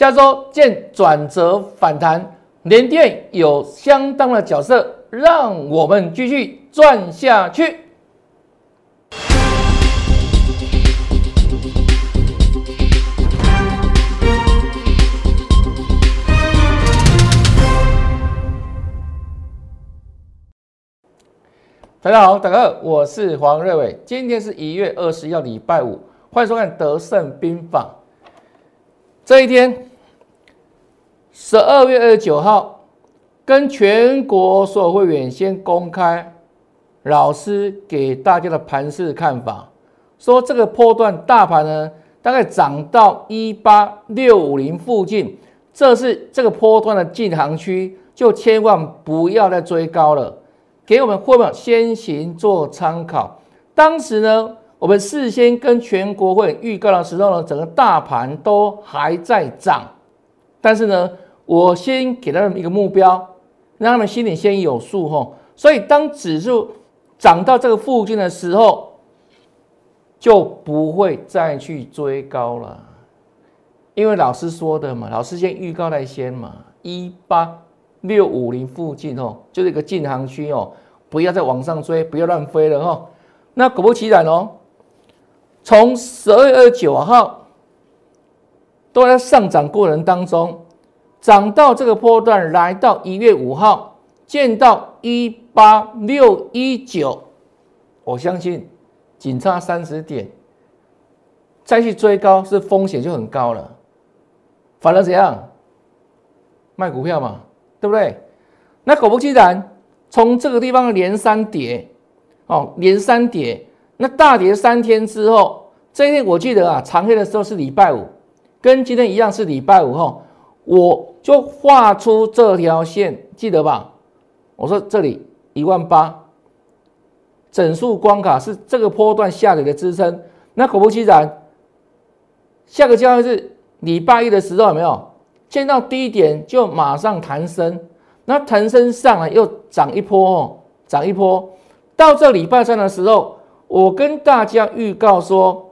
下周见转折反弹，联电有相当的角色，让我们继续赚下去。大家好，大家好，我是黄瑞伟，今天是一月二十一号，礼拜五，欢迎收看德胜兵法。这一天，十二月二十九号，跟全国所有会员先公开老师给大家的盘势看法，说这个波段大盘呢，大概涨到一八六五零附近，这是这个波段的进行区，就千万不要再追高了，给我们会员先行做参考。当时呢。我们事先跟全国会预告的时候呢，整个大盘都还在涨，但是呢，我先给他们一个目标，让他们心里先有数哈。所以当指数涨到这个附近的时候，就不会再去追高了，因为老师说的嘛，老师先预告在先嘛，一八六五零附近哦，就是一个进行区哦，不要再往上追，不要乱飞了哈。那果不其然哦。从十二月二十九号都在上涨过程当中，涨到这个波段，来到一月五号见到一八六一九，我相信仅差三十点，再去追高是风险就很高了。反而怎样卖股票嘛，对不对？那果不其然，从这个地方连三跌，哦，连三跌。那大跌三天之后，这一天我记得啊，长黑的时候是礼拜五，跟今天一样是礼拜五哈，我就画出这条线，记得吧？我说这里一万八，整数关卡是这个波段下跌的支撑。那果不其然，下个交易日礼拜一的时候有没有见到低点就马上弹升？那弹升上来又涨一波哦，涨一波，到这礼拜三的时候。我跟大家预告说，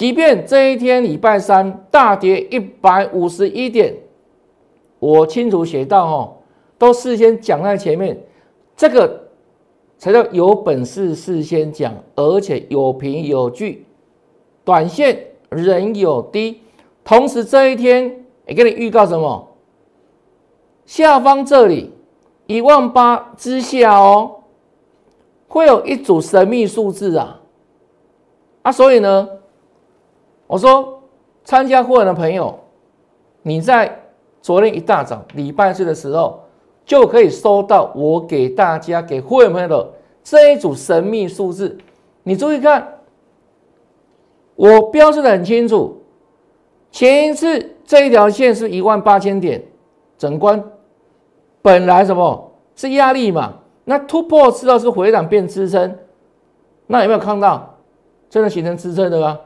即便这一天礼拜三大跌一百五十一点，我清楚写到哦，都事先讲在前面，这个才叫有本事事先讲，而且有凭有据，短线人有低。同时这一天也给你预告什么？下方这里一万八之下哦。会有一组神秘数字啊，啊，所以呢，我说参加会员的朋友，你在昨天一大早礼拜四的时候，就可以收到我给大家给会员朋友的这一组神秘数字。你注意看，我标示的很清楚，前一次这一条线是一万八千点整关，本来什么是压力嘛？那突破之后是回档变支撑，那有没有看到真的形成支撑的啊？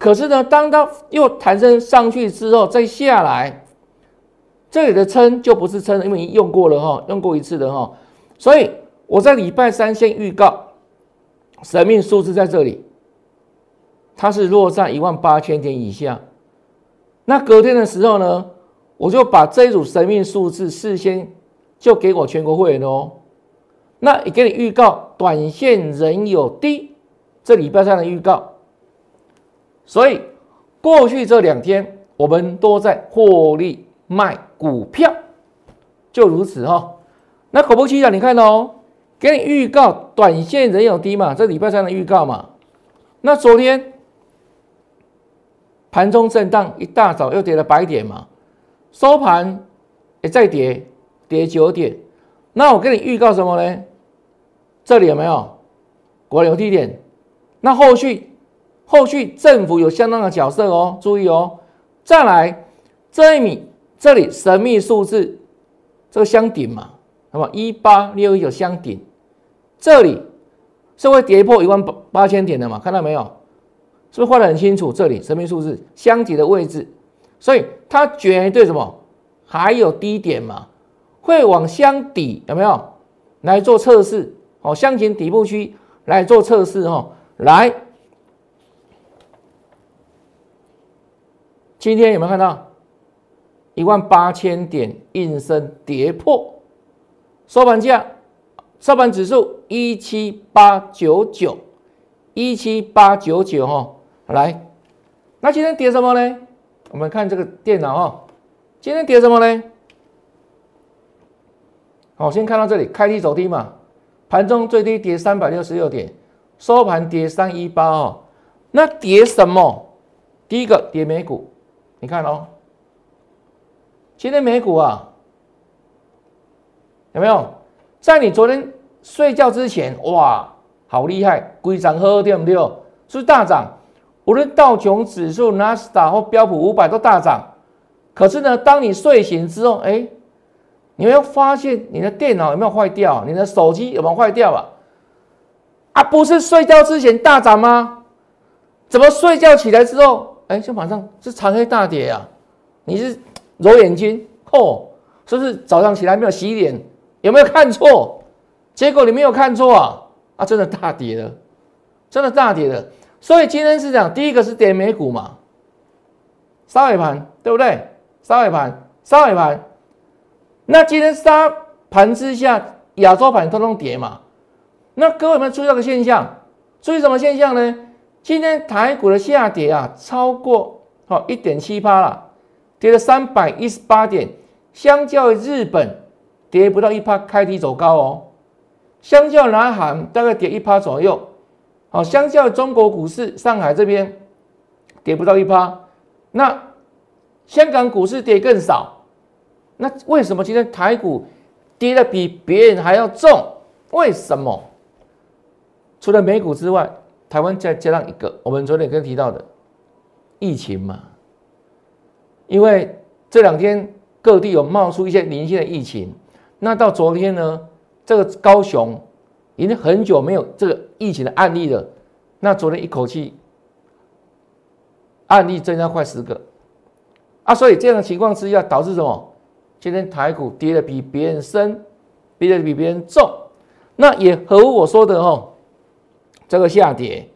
可是呢，当它又弹升上去之后再下来，这里的撑就不是撑，因为你用过了哈，用过一次的哈。所以我在礼拜三先预告，神秘数字在这里，它是落在一万八千点以下。那隔天的时候呢，我就把这一组神秘数字事先就给我全国会员哦。那也给你预告，短线仍有低，这礼拜三的预告。所以过去这两天我们都在获利卖股票，就如此哈。那果不其然，你看哦，给你预告，短线仍有低嘛，这礼拜三的预告嘛。那昨天盘中震荡，一大早又跌了百点嘛，收盘也再跌，跌九点。那我给你预告什么呢？这里有没有国有低点？那后续后续政府有相当的角色哦，注意哦。再来这一米，这里神秘数字这个箱顶嘛，那么一八六一九箱顶，这里是会跌破一万八八千点的嘛？看到没有？是不是画的很清楚？这里神秘数字箱底的位置，所以它绝对什么？还有低点嘛？会往箱底有没有来做测试？哦，箱型底部区来做测试哈，来，今天有没有看到一万八千点应声跌破，收盘价收盘指数一七八九九，一七八九九哈，来，那今天跌什么呢？我们看这个电脑哈，今天跌什么呢？好，先看到这里，开低走低嘛，盘中最低跌三百六十六点，收盘跌三一八哦。那跌什么？第一个跌美股，你看哦，今天美股啊，有没有在你昨天睡觉之前，哇，好厉害，规涨喝对不对？是不是大涨？无论道琼指数、纳斯达或标普五百都大涨。可是呢，当你睡醒之后，哎，你没有发现你的电脑有没有坏掉？你的手机有没有坏掉啊？啊，不是睡觉之前大涨吗？怎么睡觉起来之后，哎，就马上是长黑大跌啊？你是揉眼睛哦？是不是早上起来没有洗脸？有没有看错？结果你没有看错啊？啊，真的大跌了，真的大跌了。所以今天是讲，第一个是跌美股嘛，杀尾盘，对不对？杀尾盘，杀尾盘。那今天杀盘之下，亚洲盘通通跌嘛。那各位有没有注意到个现象？注意什么现象呢？今天台股的下跌啊，超过好一点七八了，跌了三百一十八点，相较于日本跌不到一趴，开低走高哦。相较南韩大概跌一趴左右。好，相较中国股市，上海这边跌不到一趴，那香港股市跌更少。那为什么今天台股跌的比别人还要重？为什么？除了美股之外，台湾再加上一个，我们昨天跟提到的疫情嘛。因为这两天各地有冒出一些零星的疫情，那到昨天呢，这个高雄。已经很久没有这个疫情的案例了，那昨天一口气案例增加快十个啊，所以这样的情况之下导致什么？今天台股跌的比别人深，跌的比别人重，那也和我说的哦，这个下跌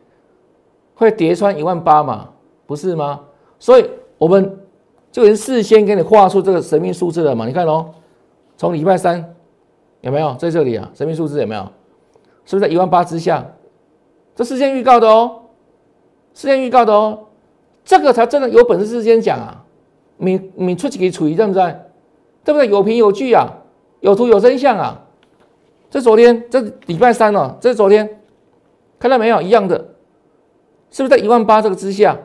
会跌穿一万八嘛，不是吗？所以我们就已经事先给你画出这个神秘数字了嘛，你看哦，从礼拜三有没有在这里啊？神秘数字有没有？是不是在一万八之下？这事先预告的哦，事先预告的哦，这个才真的有本事事先讲啊！你你出几个处于对不对？对不对？有凭有据啊，有图有真相啊！这昨天这礼拜三哦，这昨天，看到没有？一样的，是不是在一万八这个之下？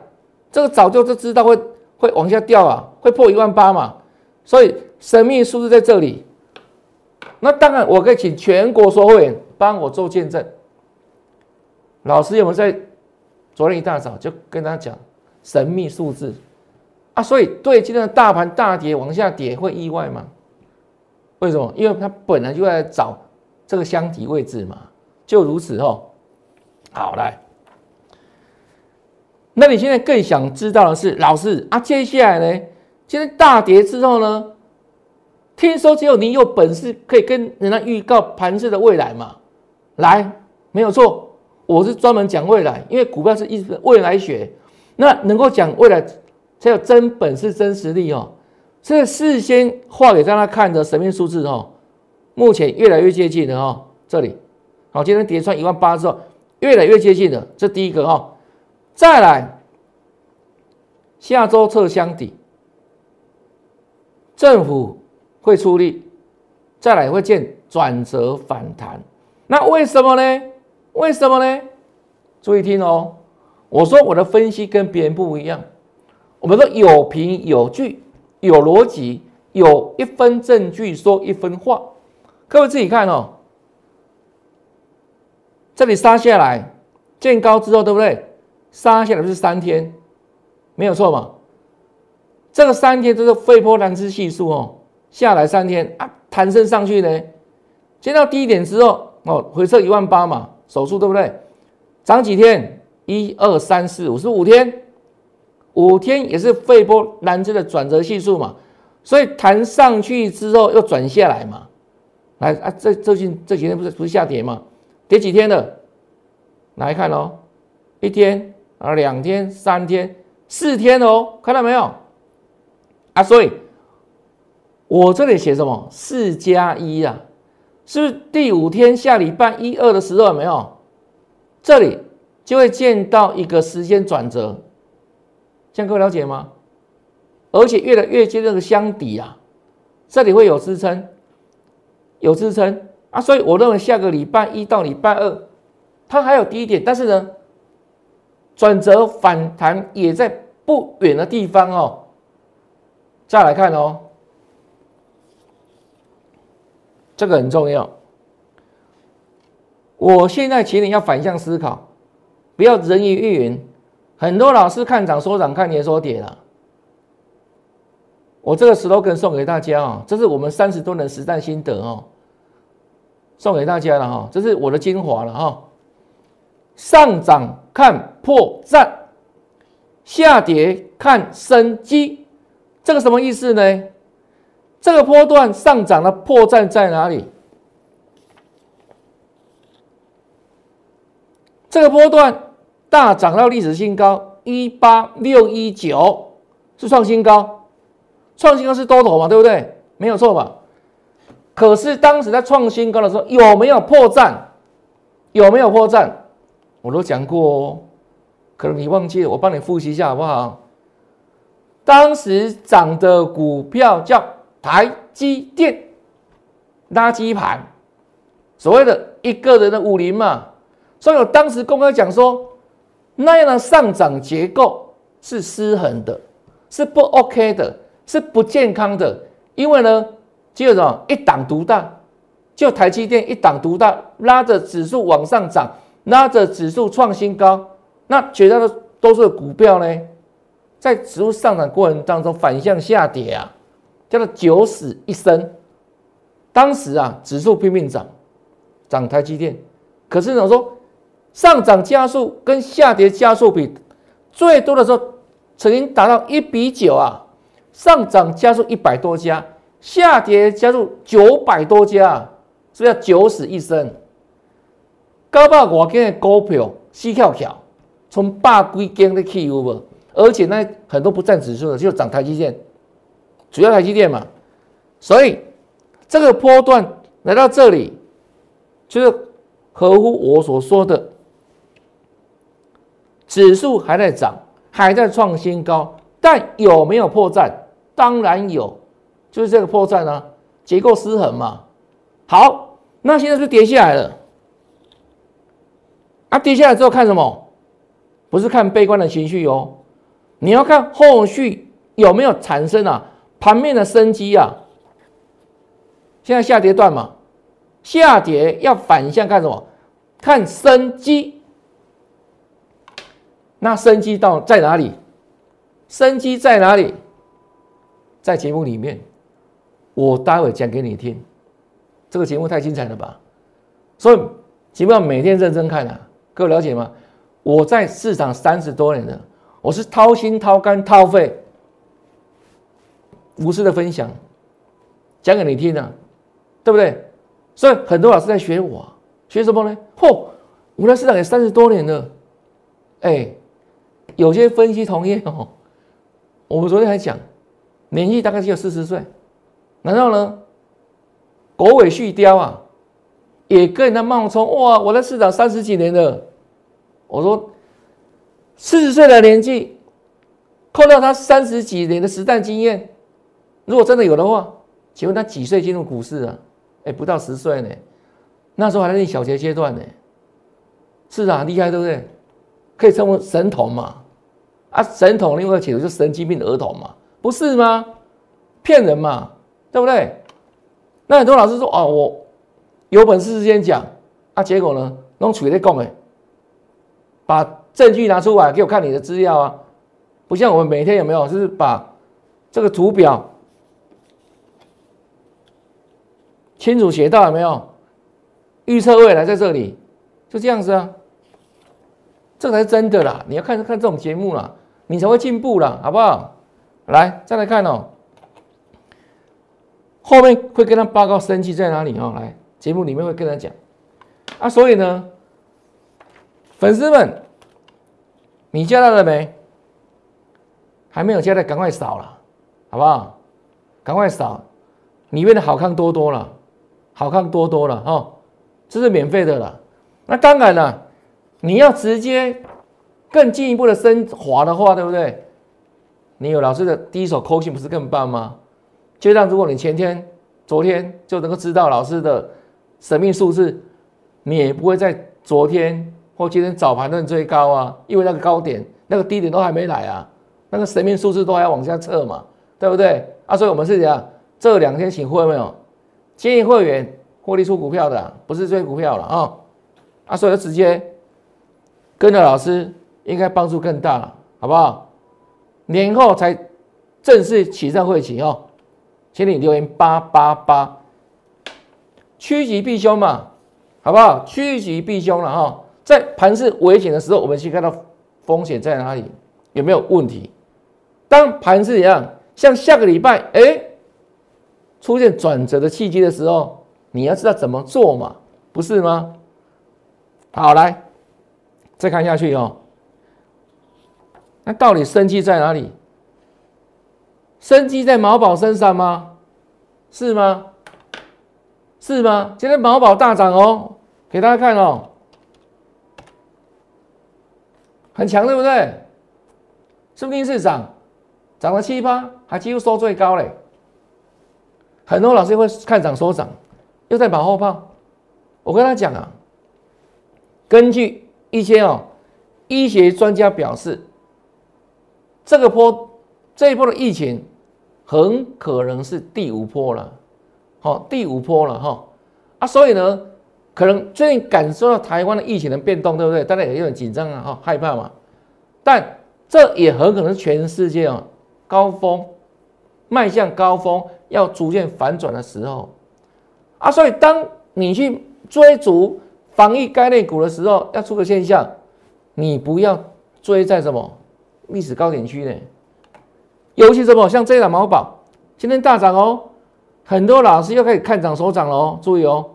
这个早就就知道会会往下掉啊，会破一万八嘛？所以神秘数字在这里。那当然，我可以请全国所有会员。帮我做见证，老师有没有在昨天一大早就跟他讲神秘数字啊？所以对今天的大盘大跌往下跌会意外吗？为什么？因为他本来就在找这个箱体位置嘛，就如此哦。好来，那你现在更想知道的是，老师啊，接下来呢？今天大跌之后呢？听说只有你有本事可以跟人家预告盘子的未来嘛？来，没有错，我是专门讲未来，因为股票是一直未来学，那能够讲未来才有真本事、真实力哦。这事先画给大家看的神秘数字哦，目前越来越接近了哦。这里，好，今天跌穿一万八之后，越来越接近了，这第一个哈。再来，下周测箱底，政府会出力，再来会见转折反弹。那为什么呢？为什么呢？注意听哦，我说我的分析跟别人不一样，我们说有凭有据，有逻辑，有一分证据说一分话。各位自己看哦，这里杀下来见高之后，对不对？杀下来不是三天，没有错嘛？这个三天就是费波那契系数哦，下来三天啊，弹升上去呢，见到低点之后。哦，回撤一万八嘛，手术对不对？涨几天？一二三四五，是五天，五天也是费波兰兹的转折系数嘛，所以弹上去之后又转下来嘛，来啊，这最近这几天不是不是下跌嘛？跌几天了？来看哦，一天啊，两天、三天、四天哦，看到没有？啊，所以我这里写什么？四加一啊，是不是第五天下礼拜一二的时候有没有？这里就会见到一个时间转折，这样各位了解吗？而且越来越接近这个箱底啊，这里会有支撑，有支撑啊，所以我认为下个礼拜一到礼拜二，它还有低点，但是呢，转折反弹也在不远的地方哦。再来看哦。这个很重要。我现在请你要反向思考，不要人云亦云。很多老师看涨说涨，看跌说跌了。我这个 slogan 送给大家啊，这是我们三十多年实战心得哦，送给大家了哈，这是我的精华了哈。上涨看破绽，下跌看生机，这个什么意思呢？这个波段上涨的破绽在哪里？这个波段大涨到历史新高一八六一九，是创新高，创新高是多头嘛，对不对？没有错吧？可是当时在创新高的时候有没有破绽？有没有破绽？我都讲过哦，可能你忘记了，我帮你复习一下好不好？当时涨的股票叫。台积电垃圾盘，所谓的一个人的武林嘛，所以我当时公开讲说，那样的上涨结构是失衡的，是不 OK 的，是不健康的。因为呢，只有什么一党独大，就台积电一党独大，拉着指数往上涨，拉着指数创新高，那绝大多数的股票呢，在指数上涨过程当中反向下跌啊。叫做九死一生。当时啊，指数拼命涨，涨台积电。可是呢，说上涨加速跟下跌加速比，最多的时候曾经达到一比九啊。上涨加速一百多家，下跌加入九百多家，是不是叫九死一生？高百我间的股票死翘翘，从百几间的起有无？而且呢，很多不占指数的，就涨台积电。主要台积电嘛，所以这个波段来到这里，就是合乎我所说的，指数还在涨，还在创新高，但有没有破绽？当然有，就是这个破绽啊，结构失衡嘛。好，那现在是跌下来了，啊，跌下来之后看什么？不是看悲观的情绪哦，你要看后续有没有产生啊。盘面的生机啊，现在下跌段嘛，下跌要反向看什么？看生机。那生机到在哪里？生机在哪里？在节目里面，我待会讲给你听。这个节目太精彩了吧？所以节目要每天认真看啊，各位了解吗？我在市场三十多年了，我是掏心掏肝掏肺。无私的分享，讲给你听呢，对不对？所以很多老师在学我，学什么呢？嚯，我在市场也三十多年了，哎，有些分析同业哦，我们昨天还讲，年纪大概只有四十岁，难道呢？狗尾续貂啊，也跟人家冒充哇！我在市场三十几年了，我说四十岁的年纪，扣掉他三十几年的实战经验。如果真的有的话，请问他几岁进入股市啊？哎，不到十岁呢，那时候还在小学阶段呢。市场很，厉害对不对？可以称为神童嘛？啊，神童另外解读就神经病儿童嘛？不是吗？骗人嘛？对不对？那很多老师说哦，我有本事先讲啊，结果呢，弄取在讲哎，把证据拿出来给我看你的资料啊，不像我们每天有没有，就是把这个图表。清楚写到有没有？预测未来在这里，就这样子啊，这才是真的啦！你要看看这种节目啦，你才会进步啦，好不好？来，再来看哦，后面会跟他报告生气在哪里哦。来，节目里面会跟他讲啊。所以呢，粉丝们，你加到了没？还没有加的，赶快扫了，好不好？赶快扫。你变得好看多多了，好看多多了哦，这是免费的了。那当然了，你要直接更进一步的升华的话，对不对？你有老师的第一手扣信不是更棒吗？就像如果你前天、昨天就能够知道老师的神秘数字，你也不会在昨天或今天早盘论最高啊，因为那个高点、那个低点都还没来啊，那个神秘数字都还要往下测嘛，对不对？啊，所以我们是怎样？这两天请会没有建议会员获利出股票的，不是追股票了啊！啊，所以直接跟着老师，应该帮助更大了，好不好？年后才正式起上会期哦，请你留言八八八，趋吉避凶嘛，好不好？趋吉避凶了哈，在盘势危险的时候，我们去看到风险在哪里，有没有问题？当盘势一样，像下个礼拜，哎。出现转折的契机的时候，你要知道怎么做嘛，不是吗？好，来再看下去哦。那到底生机在哪里？生机在毛宝身上吗？是吗？是吗？今天毛宝大涨哦，给大家看哦，很强，对不对？是不是市涨，涨了七八，还几乎收最高嘞。很多老师会看涨说涨，又在马后炮。我跟他讲啊，根据一些哦医学专家表示，这个波这一波的疫情很可能是第五波了，好，第五波了哈啊，所以呢，可能最近感受到台湾的疫情的变动，对不对？大家也有点紧张啊，哈，害怕嘛。但这也很可能是全世界啊高峰。迈向高峰，要逐渐反转的时候，啊，所以当你去追逐防疫概念股的时候，要出个现象，你不要追在什么历史高点区呢？尤其什么像这档毛宝，今天大涨哦，很多老师又开始看涨收涨了哦，注意哦，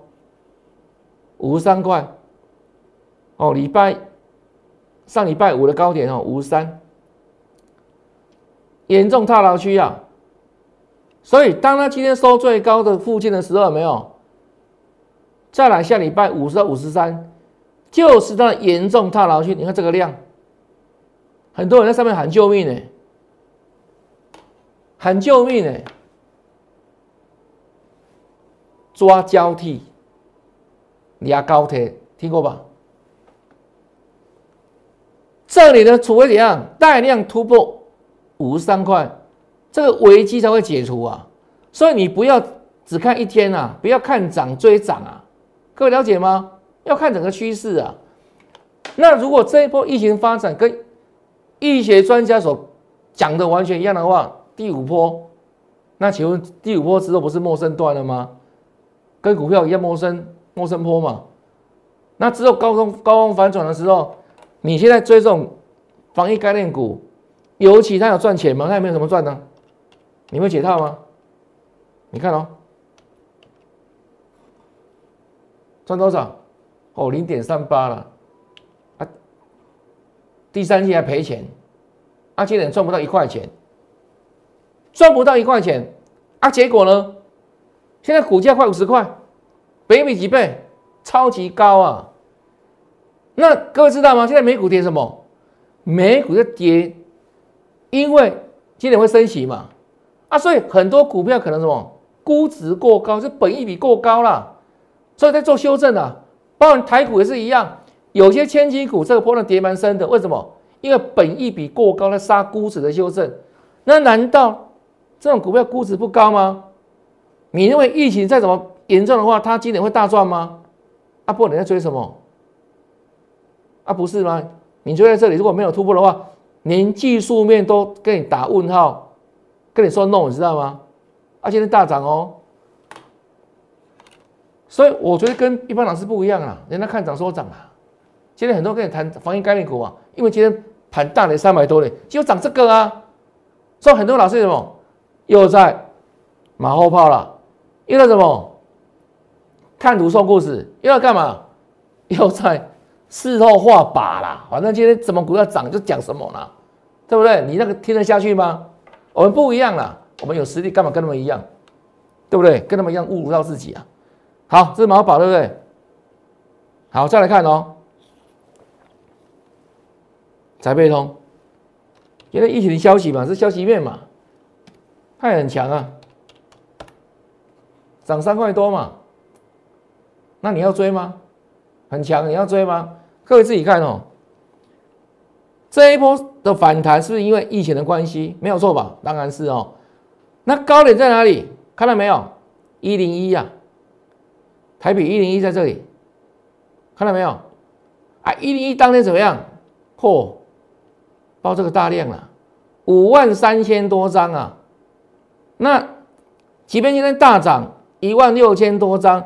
五十三块，哦，礼拜上礼拜五的高点哦，五十三，严重套牢区啊。所以，当他今天收最高的附近的时候，没有？再来下礼拜五十到五十三，就是它严重套牢区。你看这个量，很多人在上面喊救命呢，喊救命呢，抓交替，压高铁，听过吧？这里呢，除非怎样，带量突破五十三块。这个危机才会解除啊，所以你不要只看一天啊，不要看涨追涨啊，各位了解吗？要看整个趋势啊。那如果这一波疫情发展跟医学专家所讲的完全一样的话，第五波，那请问第五波之后不是陌生段了吗？跟股票一样陌生陌生坡嘛？那之后高峰高峰反转的时候，你现在追这种防疫概念股，尤其它有赚钱吗？它有没有什么赚呢？你会解套吗？你看哦，赚多少？哦，零点三八了啊！第三季还赔钱，啊，今年赚不到一块钱，赚不到一块钱啊！结果呢？现在股价快五十块，北比几倍？超级高啊！那各位知道吗？现在美股跌什么？美股在跌，因为今年会升息嘛。啊，所以很多股票可能什么估值过高，是本益比过高了，所以在做修正啊。包括台股也是一样，有些千金股这个波段跌蛮深的，为什么？因为本益比过高，在杀估值的修正。那难道这种股票估值不高吗？你认为疫情再怎么严重的话，它今年会大赚吗？啊，不，你在追什么？啊，不是吗？你追在这里，如果没有突破的话，连技术面都给你打问号。跟你说 no，你知道吗？啊，今天大涨哦，所以我觉得跟一般老师不一样啊，人家看涨说涨啊。今天很多跟你谈防疫概念股啊，因为今天盘大了三百多点，就涨这个啊。所以很多老师什么又在马后炮了，又在什么看图说故事，又要干嘛？又在事后画靶啦。反正今天怎么股票涨就讲什么了，对不对？你那个听得下去吗？我们不一样了，我们有实力，干嘛跟他们一样？对不对？跟他们一样侮辱到自己啊！好，这是马后炮，对不对？好，再来看哦，财贝通，因为疫情的消息嘛，是消息面嘛，它也很强啊，涨三块多嘛，那你要追吗？很强，你要追吗？各位自己看哦。这一波的反弹是不是因为疫情的关系？没有错吧？当然是哦。那高点在哪里？看到没有？一零一呀，台北一零一在这里，看到没有？啊，一零一当天怎么样？嚯，报这个大量了，五万三千多张啊。那即便今天大涨一万六千多张，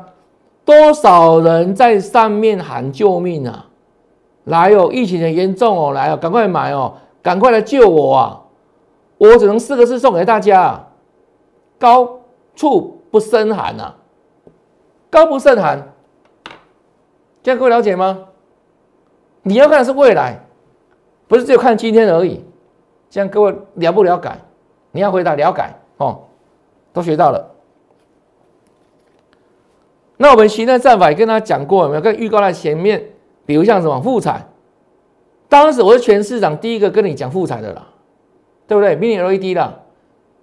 多少人在上面喊救命啊？来哦，疫情很严重哦，来哦，赶快买哦，赶快来救我啊！我只能四个字送给大家：高处不胜寒呐，高不胜寒。这样各位了解吗？你要看的是未来，不是只有看今天而已。这样各位了不了解？你要回答了解哦，都学到了。那我们行的战法也跟他讲过，有没有？跟预告在前面。比如像什么富彩，当时我是全市场第一个跟你讲富彩的啦，对不对？Mini LED 啦，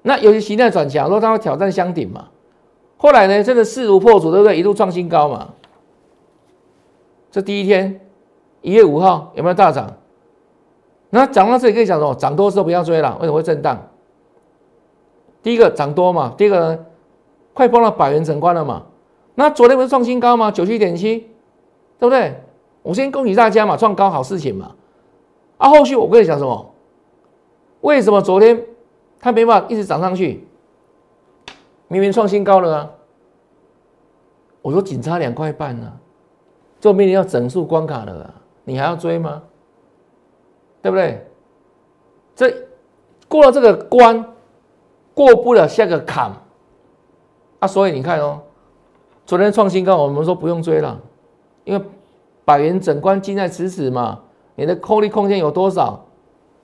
那有些形态转强，说它会挑战箱顶嘛。后来呢，真的势如破竹，对不对？一路创新高嘛。这第一天，一月五号有没有大涨？那涨到这里可以讲什么？涨多的时候不要追了，为什么会震荡？第一个涨多嘛，第二个呢，快碰到百元整关了嘛。那昨天不是创新高吗？九七点七，对不对？我先恭喜大家嘛，创高好事情嘛。啊，后续我跟你讲什么？为什么昨天它没办法一直涨上去？明明创新高了啊！我说仅差两块半呢，就面临要整数关卡了，你还要追吗？对不对？这过了这个关，过不了下个坎啊！所以你看哦，昨天创新高，我们说不用追了，因为。百元整关近在咫尺嘛，你的扣利空间有多少？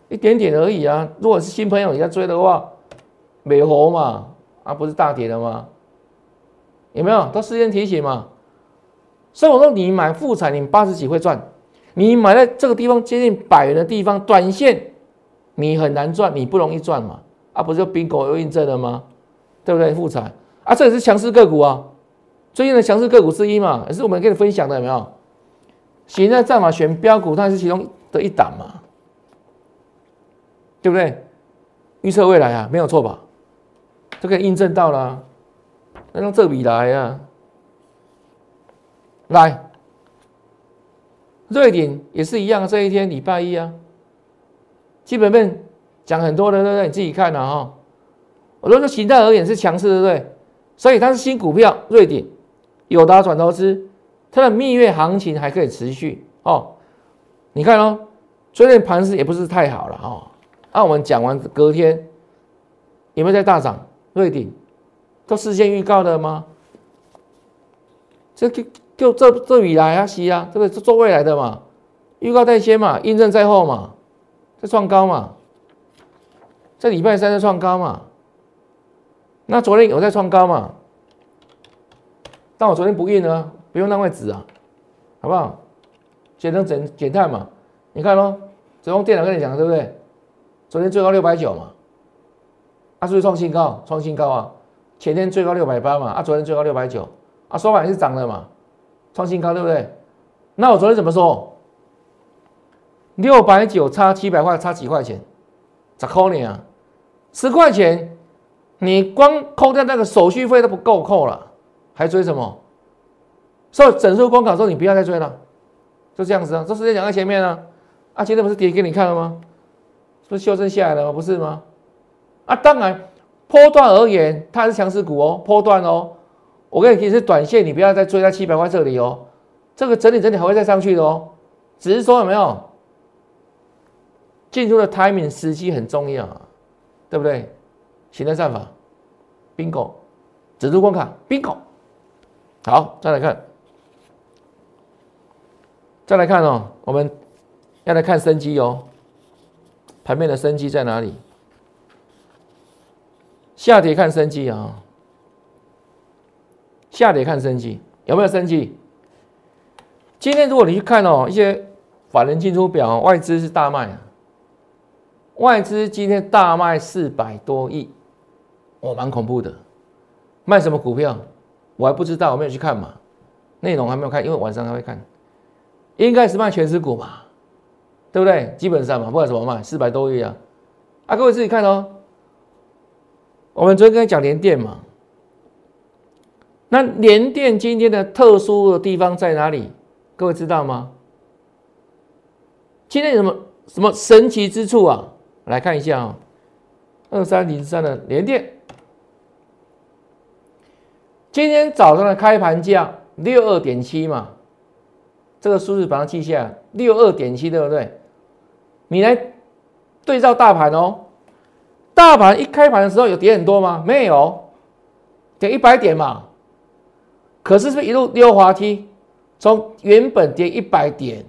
一点点而已啊！如果是新朋友你在追的话，美猴嘛，啊不是大跌了吗？有没有？都事先提醒嘛。所以我说你买富彩，你八十几会赚。你买在这个地方接近百元的地方，短线你很难赚，你不容易赚嘛。啊，不是就 bingo 又印证了吗？对不对？富彩啊，这也是强势个股啊，最近的强势个股之一嘛，也是我们跟你分享的，有没有？现在战法选标股，它是其中的一档嘛，对不对？预测未来啊，没有错吧？这个印证到了，那用这笔来啊，来，瑞典也是一样，这一天礼拜一啊，基本面讲很多的，对不对？你自己看了哈。我说，形态而言是强势，对不对？所以它是新股票，瑞典友达转投资。它的蜜月行情还可以持续哦，你看哦，昨天盘势也不是太好了哦。那我们讲完隔天有没有在大涨？瑞鼎都事先预告的吗？这就就这这以来啊，西啊，这个是做未来的嘛，预告在先嘛，印证在后嘛，在创高嘛，在礼拜三在创高嘛，那昨天有在创高嘛？但我昨天不印呢。不用那块纸啊，好不好？减成减减碳嘛？你看喽，昨天电脑跟你讲，对不对？昨天最高六百九嘛，啊，是不是创新高？创新高啊！前天最高六百八嘛，啊，昨天最高六百九，啊，收盘是涨了嘛，创新高，对不对？那我昨天怎么说？六百九差七百块，差几块钱？咋扣你啊？十块钱，你光扣掉那个手续费都不够扣了，还追什么？所以整数关卡之后，你不要再追了，就这样子啊。这时间讲在前面啊，啊，今天不是跌给你看了吗？不是修正下来了吗？不是吗？啊，当然，波段而言，它还是强势股哦，波段哦。我跟你提示，短线你不要再追在七百块这里哦，这个整理整理还会再上去的哦。只是说有没有进入的 timing 时机很重要，对不对？形态战法，bingo，指数关卡，bingo。好，再来看。再来看哦，我们要来看生机哦，盘面的生机在哪里？下跌看生机啊，下跌看升级有没有升级？今天如果你去看哦，一些法人进出表，外资是大卖，外资今天大卖四百多亿，哦，蛮恐怖的。卖什么股票？我还不知道，我没有去看嘛，内容还没有看，因为晚上还会看。应该是卖全持股嘛，对不对？基本上嘛，不管怎么卖，四百多亿啊。啊，各位自己看哦。我们昨天跟讲联电嘛，那联电今天的特殊的地方在哪里？各位知道吗？今天有什么什么神奇之处啊？来看一下啊，二三零三的连电，今天早上的开盘价六二点七嘛，这个数字把它记下来，六二点七对不对？你来对照大盘哦，大盘一开盘的时候有跌很多吗？没有，跌一百点嘛，可是是不是一路溜滑梯？从原本跌一百点，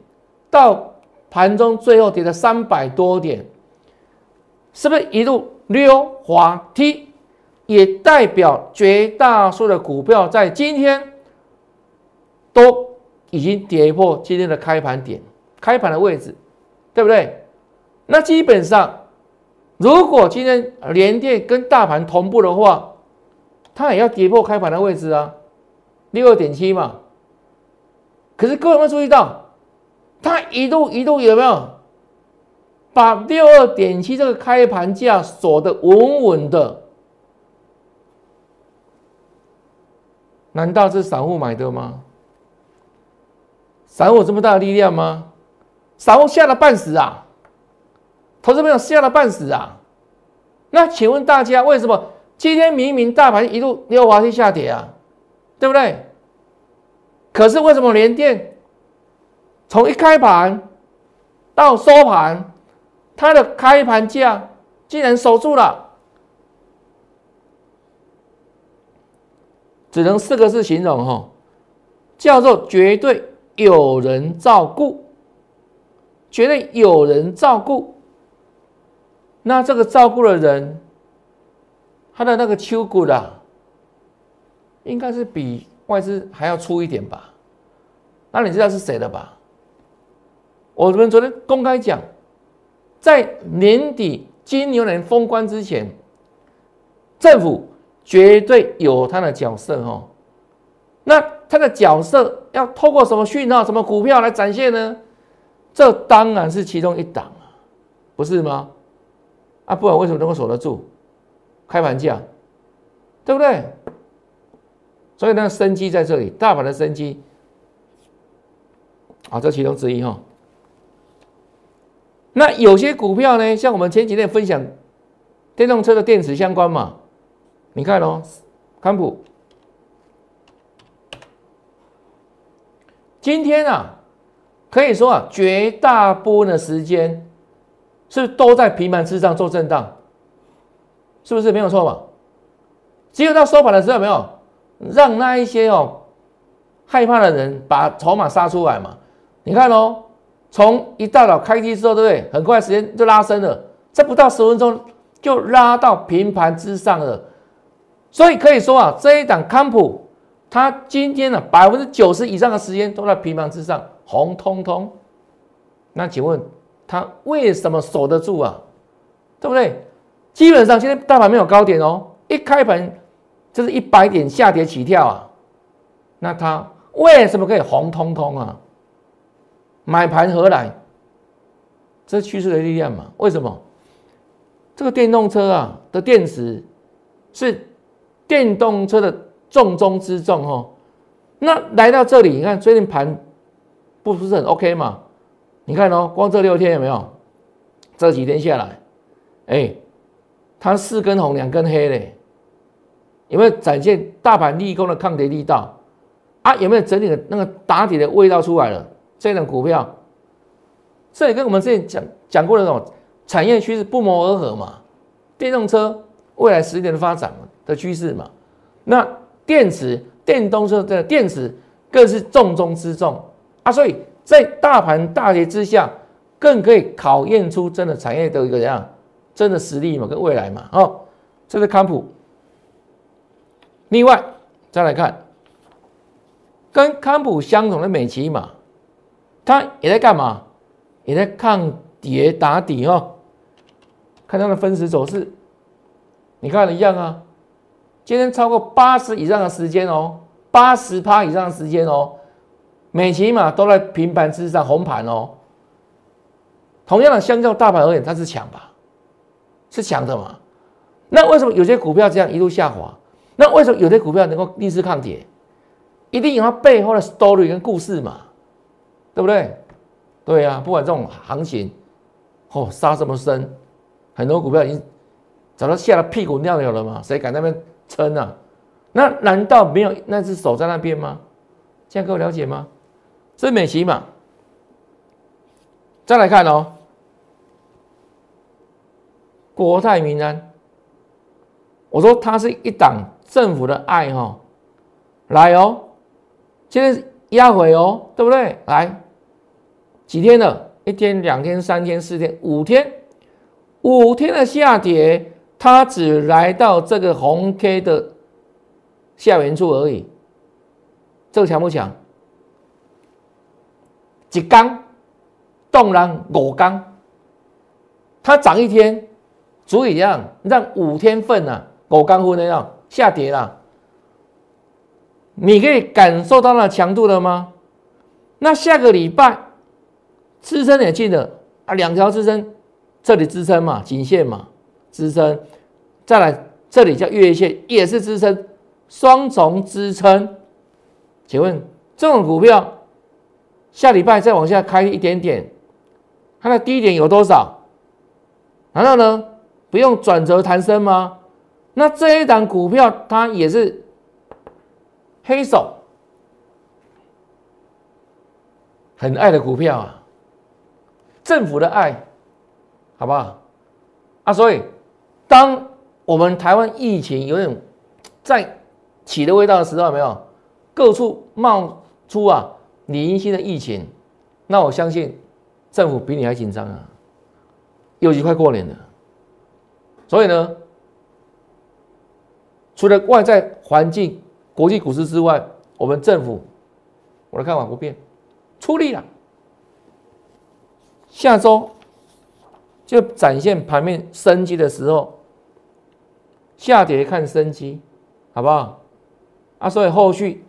到盘中最后跌了三百多点，是不是一路溜滑梯？也代表绝大多数的股票在今天都已经跌破今天的开盘点、开盘的位置，对不对？那基本上，如果今天连电跟大盘同步的话，它也要跌破开盘的位置啊，六二点七嘛。可是各位有没有注意到，它一度一度有没有把六二点七这个开盘价锁得稳稳的？难道是散户买的吗？散户有这么大的力量吗？散户吓了半死啊！投资朋友吓了半死啊！那请问大家，为什么今天明明大盘一路溜滑梯下跌啊？对不对？可是为什么连电从一开盘到收盘，它的开盘价竟然守住了？只能四个字形容哈，叫做绝对有人照顾，绝对有人照顾。那这个照顾的人，他的那个秋股的，应该是比。外资还要粗一点吧？那你知道是谁的吧？我们昨天公开讲，在年底金牛年封关之前，政府绝对有他的角色哦。那他的角色要透过什么讯号、什么股票来展现呢？这当然是其中一档啊，不是吗？啊，不然为什么能够守得住开盘价？对不对？所以呢，生机在这里，大盘的生机，啊，这其中之一哈。那有些股票呢，像我们前几天分享电动车的电池相关嘛，你看哦，康普今天啊，可以说啊，绝大部分的时间是都在平盘之上做震荡，是不是没有错嘛？只有到收盘的时候，没有。让那一些哦害怕的人把筹码杀出来嘛？你看哦，从一大早开机之后，对不对？很快时间就拉升了，这不到十分钟就拉到平盘之上了。所以可以说啊，这一档康普，它今天呢百分之九十以上的时间都在平盘之上，红彤彤。那请问它为什么守得住啊？对不对？基本上今天大盘没有高点哦，一开盘。就是一百点下跌起跳啊，那它为什么可以红彤彤啊？买盘何来？这趋势的力量嘛？为什么？这个电动车啊的电池是电动车的重中之重哦。那来到这里，你看最近盘不是很 OK 嘛？你看哦，光这六天有没有？这几天下来，哎，它四根红，两根黑嘞。有没有展现大盘利空的抗跌力道啊？有没有整体的那个打底的味道出来了？这种股票，这也跟我们之前讲讲过的那种产业趋势不谋而合嘛。电动车未来十年的发展的趋势嘛，那电池、电动车的电池更是重中之重啊。所以在大盘大跌之下，更可以考验出真的产业的一个怎样真的实力嘛，跟未来嘛。哦，这是康普。另外，再来看跟康普相同的美琪玛，它也在干嘛？也在抗跌打底哦。看它的分时走势，你看一样啊。今天超过八十以上的时间哦，八十趴以上的时间哦，美琪玛都在平盘之上红盘哦。同样的，相较大盘而言，它是强吧？是强的嘛？那为什么有些股票这样一路下滑？那为什么有些股票能够逆势抗跌？一定有它背后的 story 跟故事嘛？对不对？对呀，不管这种行情，哦，杀这么深，很多股票已经早都吓得屁股尿流了嘛？谁敢那边撑啊？那难道没有那只手在那边吗？这样各位了解吗？这是美琪嘛？再来看哦，国泰民安，我说它是一档政府的爱哈，来哦，现在压回哦，对不对？来几天了？一天、两天、三天、四天、五天，五天的下跌，它只来到这个红 K 的下缘处而已，这个强不强？几缸？动然五缸，它涨一天，足以让让五天份啊，五缸分那样下跌了。你可以感受到那强度了吗？那下个礼拜支撑也进了啊，两条支撑，这里支撑嘛，颈线嘛，支撑，再来这里叫月线也是支撑，双重支撑。请问这种股票下礼拜再往下开一点点？它的低点有多少？难道呢不用转折弹升吗？那这一档股票它也是黑手很爱的股票啊，政府的爱，好不好？啊，所以当我们台湾疫情有点在起的味道的时候，有没有各处冒出啊零星的疫情？那我相信。政府比你还紧张啊！又一快过年了，所以呢，除了外在环境、国际股市之外，我们政府我的看法不变，出力了。下周就展现盘面生机的时候，下跌看生机，好不好？啊，所以后续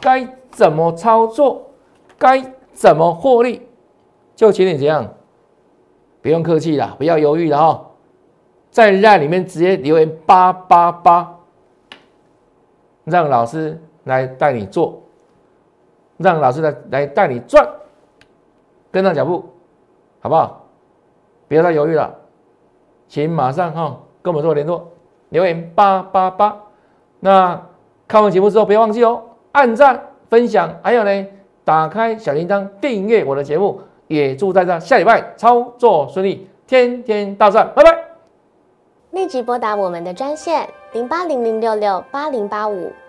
该怎么操作，该怎么获利？就请你这样，不用客气了，不要犹豫了哈，在让里面直接留言八八八，让老师来带你做，让老师来来带你赚，跟上脚步，好不好？不要再犹豫了，请马上哈跟我们做联络，留言八八八。那看完节目之后，不要忘记哦，按赞、分享，还有呢，打开小铃铛订阅我的节目。也祝大家下礼拜操作顺利，天天大赚，拜拜！立即拨打我们的专线零八零零六六八零八五